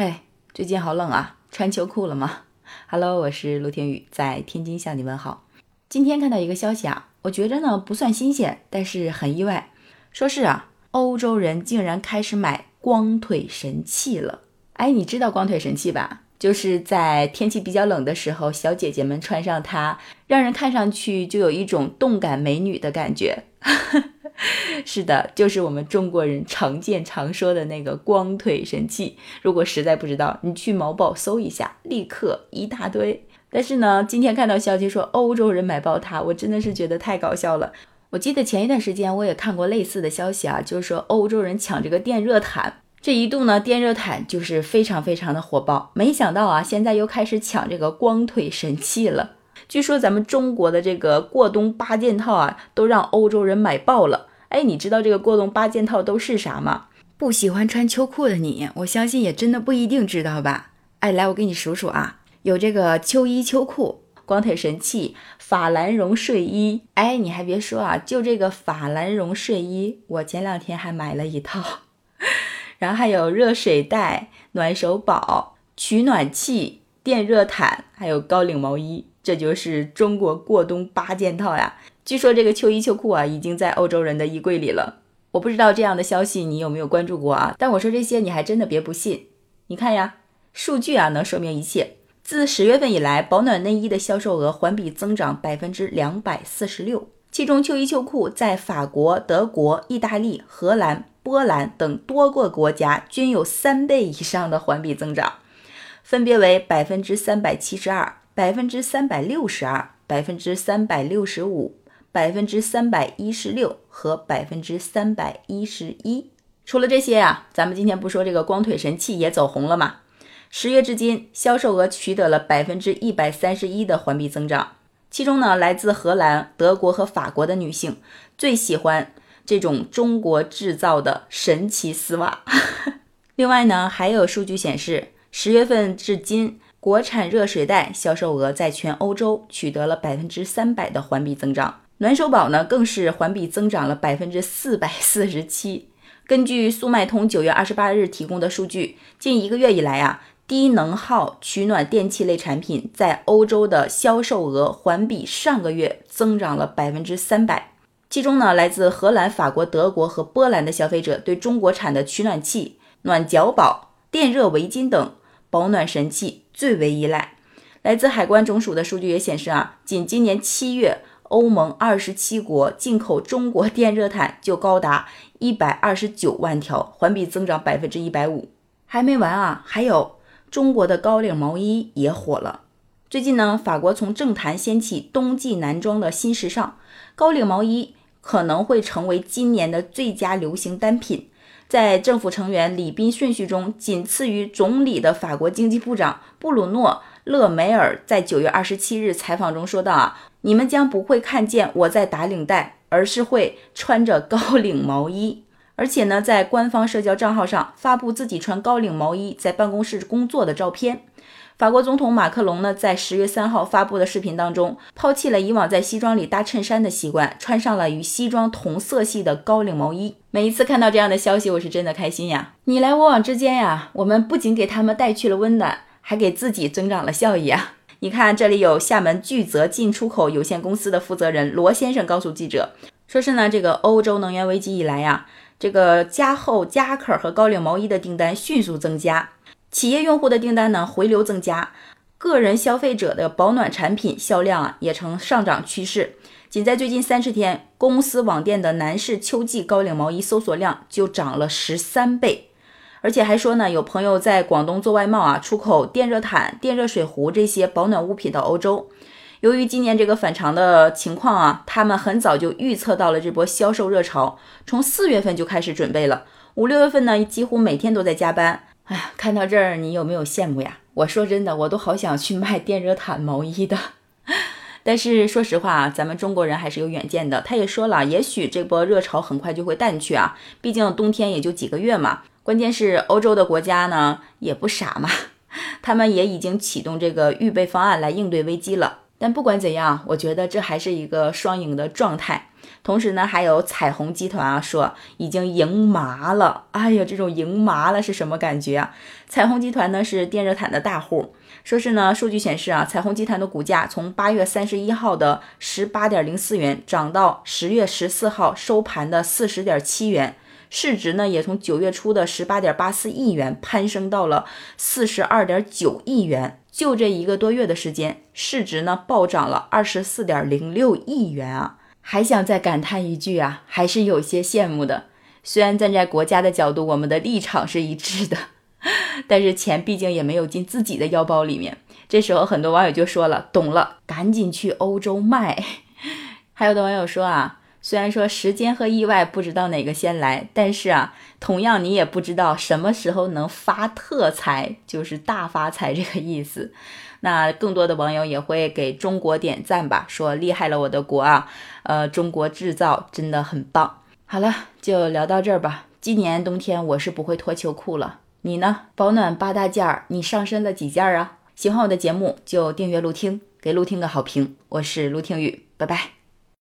哎，最近好冷啊，穿秋裤了吗？Hello，我是陆天宇，在天津向你问好。今天看到一个消息啊，我觉着呢不算新鲜，但是很意外，说是啊，欧洲人竟然开始买光腿神器了。哎，你知道光腿神器吧？就是在天气比较冷的时候，小姐姐们穿上它，让人看上去就有一种动感美女的感觉。是的，就是我们中国人常见常说的那个光腿神器。如果实在不知道，你去某宝搜一下，立刻一大堆。但是呢，今天看到消息说欧洲人买爆它，我真的是觉得太搞笑了。我记得前一段时间我也看过类似的消息啊，就是说欧洲人抢这个电热毯，这一度呢电热毯就是非常非常的火爆。没想到啊，现在又开始抢这个光腿神器了。据说咱们中国的这个过冬八件套啊，都让欧洲人买爆了。哎，你知道这个过冬八件套都是啥吗？不喜欢穿秋裤的你，我相信也真的不一定知道吧？哎，来，我给你数数啊，有这个秋衣秋裤、光腿神器、法兰绒睡衣。哎，你还别说啊，就这个法兰绒睡衣，我前两天还买了一套。然后还有热水袋、暖手宝、取暖器、电热毯，还有高领毛衣。这就是中国过冬八件套呀！据说这个秋衣秋裤啊，已经在欧洲人的衣柜里了。我不知道这样的消息你有没有关注过啊？但我说这些你还真的别不信。你看呀，数据啊能说明一切。自十月份以来，保暖内衣的销售额环比增长百分之两百四十六，其中秋衣秋裤在法国、德国、意大利、荷兰、波兰等多个国家均有三倍以上的环比增长，分别为百分之三百七十二。百分之三百六十二、百分之三百六十五、百分之三百一十六和百分之三百一十一。除了这些呀，咱们今天不说这个光腿神器也走红了吗？十月至今，销售额取得了百分之一百三十一的环比增长。其中呢，来自荷兰、德国和法国的女性最喜欢这种中国制造的神奇丝袜。另外呢，还有数据显示，十月份至今。国产热水袋销售额在全欧洲取得了百分之三百的环比增长，暖手宝呢更是环比增长了百分之四百四十七。根据速卖通九月二十八日提供的数据，近一个月以来啊，低能耗取暖电器类产品在欧洲的销售额环比上个月增长了百分之三百。其中呢，来自荷兰、法国、德国和波兰的消费者对中国产的取暖器、暖脚宝、电热围巾等保暖神器。最为依赖。来自海关总署的数据也显示啊，仅今年七月，欧盟二十七国进口中国电热毯就高达一百二十九万条，环比增长百分之一百五。还没完啊，还有中国的高领毛衣也火了。最近呢，法国从政坛掀起冬季男装的新时尚，高领毛衣可能会成为今年的最佳流行单品。在政府成员礼宾顺序中，仅次于总理的法国经济部长布鲁诺·勒梅尔在九月二十七日采访中说道：“啊，你们将不会看见我在打领带，而是会穿着高领毛衣。而且呢，在官方社交账号上发布自己穿高领毛衣在办公室工作的照片。”法国总统马克龙呢，在十月三号发布的视频当中，抛弃了以往在西装里搭衬衫的习惯，穿上了与西装同色系的高领毛衣。每一次看到这样的消息，我是真的开心呀！你来我往之间呀，我们不仅给他们带去了温暖，还给自己增长了效益啊！你看，这里有厦门巨泽进出口有限公司的负责人罗先生告诉记者，说是呢，这个欧洲能源危机以来呀，这个加厚夹克和高领毛衣的订单迅速增加。企业用户的订单呢回流增加，个人消费者的保暖产品销量啊也呈上涨趋势。仅在最近三十天，公司网店的男士秋季高领毛衣搜索量就涨了十三倍。而且还说呢，有朋友在广东做外贸啊，出口电热毯、电热水壶这些保暖物品到欧洲。由于今年这个反常的情况啊，他们很早就预测到了这波销售热潮，从四月份就开始准备了。五六月份呢，几乎每天都在加班。哎呀，看到这儿，你有没有羡慕呀？我说真的，我都好想去卖电热毯、毛衣的。但是说实话啊，咱们中国人还是有远见的。他也说了，也许这波热潮很快就会淡去啊，毕竟冬天也就几个月嘛。关键是欧洲的国家呢也不傻嘛，他们也已经启动这个预备方案来应对危机了。但不管怎样，我觉得这还是一个双赢的状态。同时呢，还有彩虹集团啊，说已经赢麻了。哎呀，这种赢麻了是什么感觉啊？彩虹集团呢是电热毯的大户，说是呢，数据显示啊，彩虹集团的股价从八月三十一号的十八点零四元涨到十月十四号收盘的四十点七元，市值呢也从九月初的十八点八四亿元攀升到了四十二点九亿元。就这一个多月的时间，市值呢暴涨了二十四点零六亿元啊！还想再感叹一句啊，还是有些羡慕的。虽然站在国家的角度，我们的立场是一致的，但是钱毕竟也没有进自己的腰包里面。这时候很多网友就说了：“懂了，赶紧去欧洲卖。”还有的网友说啊。虽然说时间和意外不知道哪个先来，但是啊，同样你也不知道什么时候能发特财，就是大发财这个意思。那更多的网友也会给中国点赞吧，说厉害了我的国啊，呃，中国制造真的很棒。好了，就聊到这儿吧。今年冬天我是不会脱秋裤了，你呢？保暖八大件儿，你上身了几件啊？喜欢我的节目就订阅陆听，给陆听个好评。我是陆听雨，拜拜。